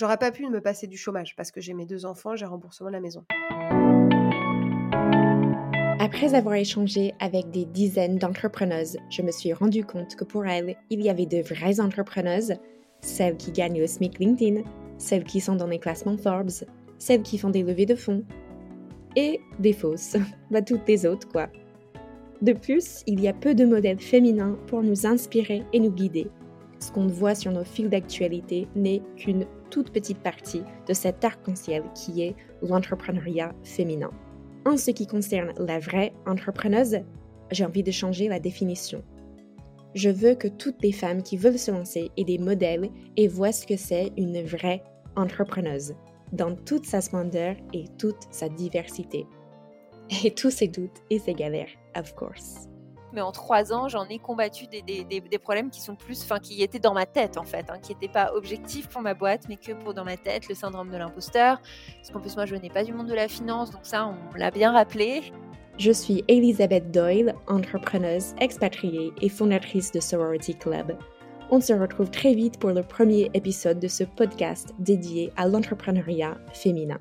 J'aurais pas pu me passer du chômage parce que j'ai mes deux enfants, j'ai remboursement de la maison. Après avoir échangé avec des dizaines d'entrepreneuses, je me suis rendu compte que pour elles, il y avait de vraies entrepreneuses, celles qui gagnent le SMIC LinkedIn, celles qui sont dans les classements Forbes, celles qui font des levées de fonds, et des fausses, bah toutes les autres quoi. De plus, il y a peu de modèles féminins pour nous inspirer et nous guider. Ce qu'on voit sur nos fils d'actualité n'est qu'une toute petite partie de cet arc-en-ciel qui est l'entrepreneuriat féminin. En ce qui concerne la vraie entrepreneuse, j'ai envie de changer la définition. Je veux que toutes les femmes qui veulent se lancer aient des modèles et voient ce que c'est une vraie entrepreneuse, dans toute sa splendeur et toute sa diversité. Et tous ses doutes et ses galères, of course mais en trois ans, j'en ai combattu des, des, problèmes qui sont plus, enfin, qui étaient dans ma tête en fait, hein, qui n'étaient pas objectifs pour ma boîte, mais que pour dans ma tête, le syndrome de l'imposteur. Parce qu'en plus, moi, je venais pas du monde de la finance, donc ça, on l'a bien rappelé. Je suis Elisabeth Doyle, entrepreneuse, expatriée et fondatrice de Sorority Club. On se retrouve très vite pour le premier épisode de ce podcast dédié à l'entrepreneuriat féminin.